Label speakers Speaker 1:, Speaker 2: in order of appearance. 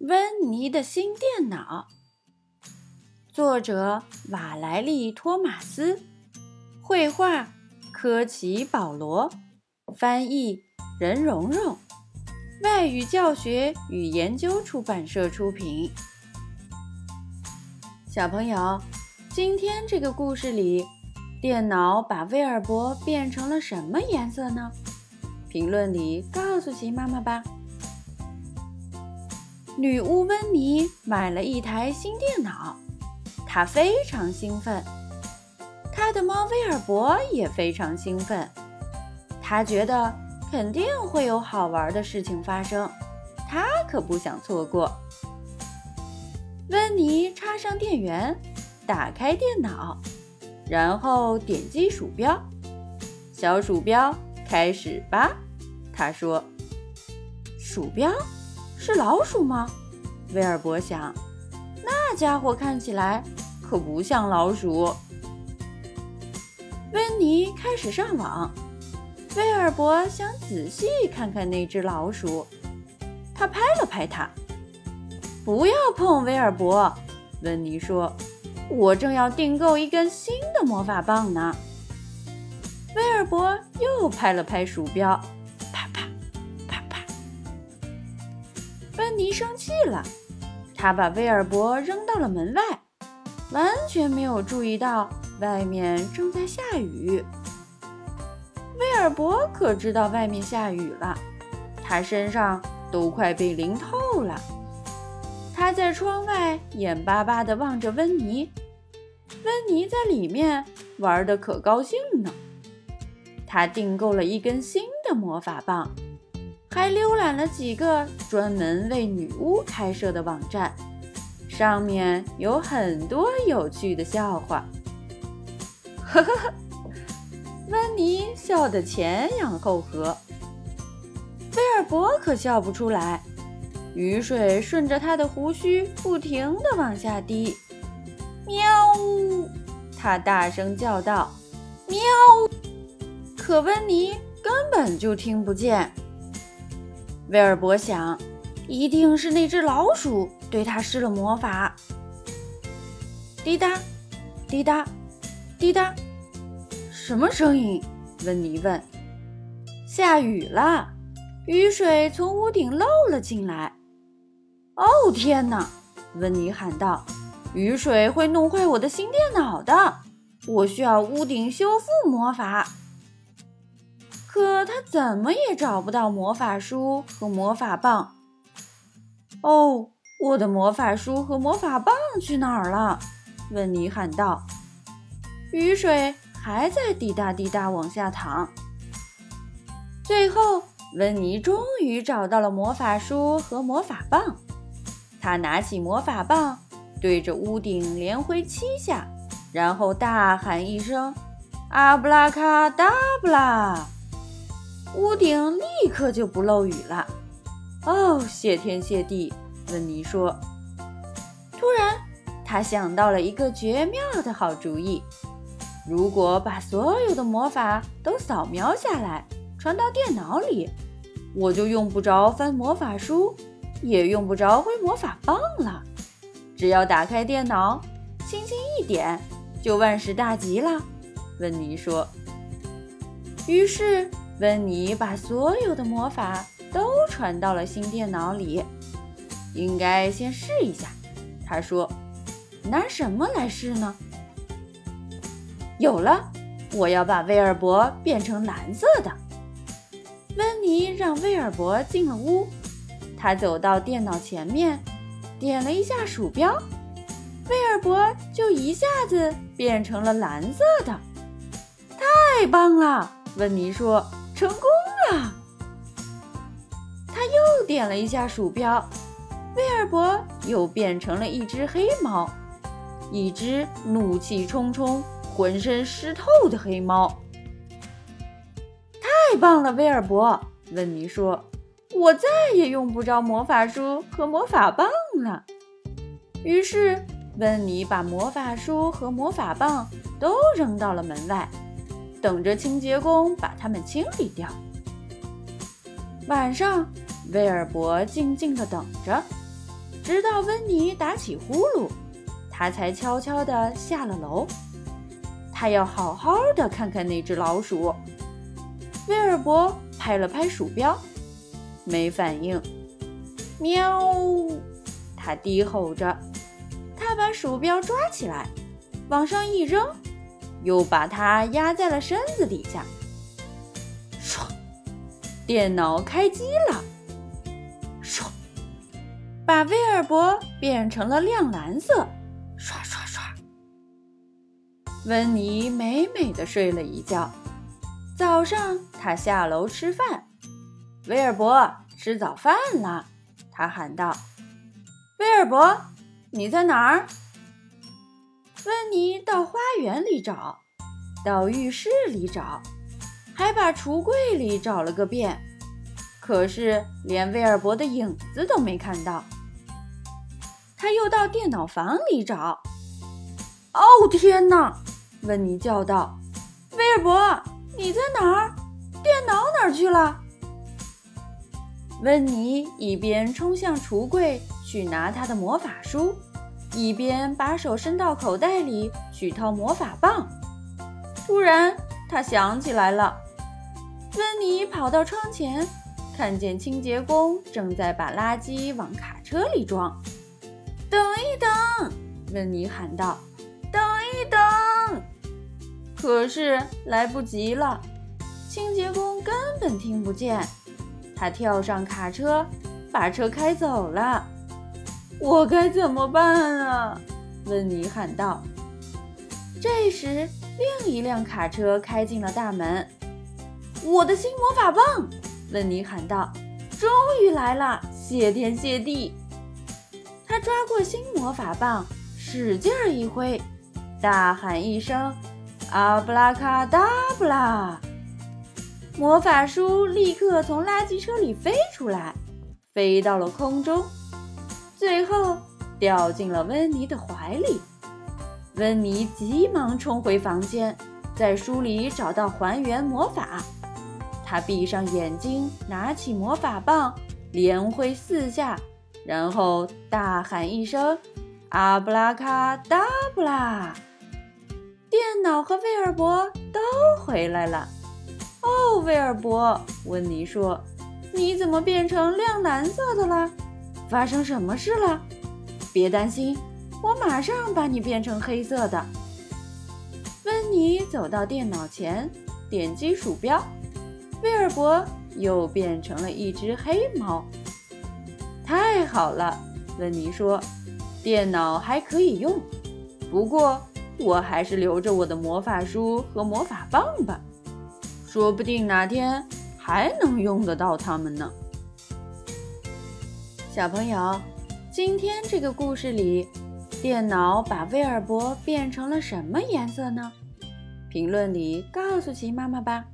Speaker 1: 温妮的新电脑，作者瓦莱丽·托马斯，绘画科奇·保罗，翻译任蓉蓉，外语教学与研究出版社出品。小朋友，今天这个故事里，电脑把威尔伯变成了什么颜色呢？评论里告诉奇妈妈吧。女巫温妮买了一台新电脑，她非常兴奋。她的猫威尔伯也非常兴奋，他觉得肯定会有好玩的事情发生，他可不想错过。温妮插上电源，打开电脑，然后点击鼠标，小鼠标开始吧。他说：“鼠标。”是老鼠吗？威尔伯想，那家伙看起来可不像老鼠。温妮开始上网，威尔伯想仔细看看那只老鼠。他拍了拍它，不要碰威尔伯。温妮说：“我正要订购一根新的魔法棒呢。”威尔伯又拍了拍鼠标。妮生气了，他把威尔伯扔到了门外，完全没有注意到外面正在下雨。威尔伯可知道外面下雨了，他身上都快被淋透了。他在窗外眼巴巴地望着温妮，温妮在里面玩得可高兴呢。他订购了一根新的魔法棒。还浏览了几个专门为女巫开设的网站，上面有很多有趣的笑话。呵呵呵，温妮笑得前仰后合，威尔伯可笑不出来。雨水顺着他的胡须不停地往下滴。喵呜！他大声叫道：“喵！”可温妮根本就听不见。威尔伯想，一定是那只老鼠对他施了魔法。滴答，滴答，滴答，什么声音？温妮问。下雨了，雨水从屋顶漏了进来。哦，天哪！温妮喊道：“雨水会弄坏我的新电脑的，我需要屋顶修复魔法。”可他怎么也找不到魔法书和魔法棒。哦，我的魔法书和魔法棒去哪儿了？温妮喊道。雨水还在滴答滴答往下淌。最后，温妮终于找到了魔法书和魔法棒。他拿起魔法棒，对着屋顶连挥七下，然后大喊一声：“阿布拉卡达布拉！”屋顶立刻就不漏雨了。哦，谢天谢地！温妮说。突然，他想到了一个绝妙的好主意：如果把所有的魔法都扫描下来，传到电脑里，我就用不着翻魔法书，也用不着挥魔法棒了。只要打开电脑，轻轻一点，就万事大吉了。温妮说。于是。温妮把所有的魔法都传到了新电脑里，应该先试一下。他说：“拿什么来试呢？”有了，我要把威尔伯变成蓝色的。温妮让威尔伯进了屋，他走到电脑前面，点了一下鼠标，威尔伯就一下子变成了蓝色的。太棒了！温妮说。成功了！他又点了一下鼠标，威尔伯又变成了一只黑猫，一只怒气冲冲、浑身湿透的黑猫。太棒了，威尔伯！温妮说：“我再也用不着魔法书和魔法棒了。”于是，温妮把魔法书和魔法棒都扔到了门外。等着清洁工把它们清理掉。晚上，威尔伯静静地等着，直到温妮打起呼噜，他才悄悄地下了楼。他要好好的看看那只老鼠。威尔伯拍了拍鼠标，没反应。喵！他低吼着，他把鼠标抓起来，往上一扔，又把它压在了身子底下。唰！电脑开机了。唰！把威尔伯变成了亮蓝色。刷刷刷！温妮美美的睡了一觉。早上，他下楼吃饭。威尔伯吃早饭了。他喊道：“威尔伯，你在哪儿？”温妮到花园里找，到浴室里找，还把橱柜里找了个遍，可是连威尔伯的影子都没看到。他又到电脑房里找。哦，天哪！温妮叫道：“威尔伯，你在哪儿？电脑哪儿去了？”温妮一边冲向橱柜去拿他的魔法书，一边把手伸到口袋里去掏魔法棒。突然，他想起来了。温妮跑到窗前，看见清洁工正在把垃圾往卡车里装。等一等！温妮喊道：“等一等！”可是来不及了，清洁工根本听不见。他跳上卡车，把车开走了。我该怎么办啊？温妮喊道。这时，另一辆卡车开进了大门。我的新魔法棒！温妮喊道。终于来了，谢天谢地！他抓过新魔法棒，使劲儿一挥，大喊一声：“阿布拉卡达布拉！”魔法书立刻从垃圾车里飞出来，飞到了空中，最后掉进了温妮的怀里。温妮急忙冲回房间，在书里找到还原魔法。他闭上眼睛，拿起魔法棒，连挥四下，然后大喊一声：“阿布拉卡达布拉！”电脑和威尔伯都回来了。哦，威尔伯，温妮说：“你怎么变成亮蓝色的了？发生什么事了？别担心，我马上把你变成黑色的。”温妮走到电脑前，点击鼠标，威尔伯又变成了一只黑猫。太好了，温妮说：“电脑还可以用，不过我还是留着我的魔法书和魔法棒吧。”说不定哪天还能用得到它们呢。小朋友，今天这个故事里，电脑把威尔伯变成了什么颜色呢？评论里告诉奇妈妈吧。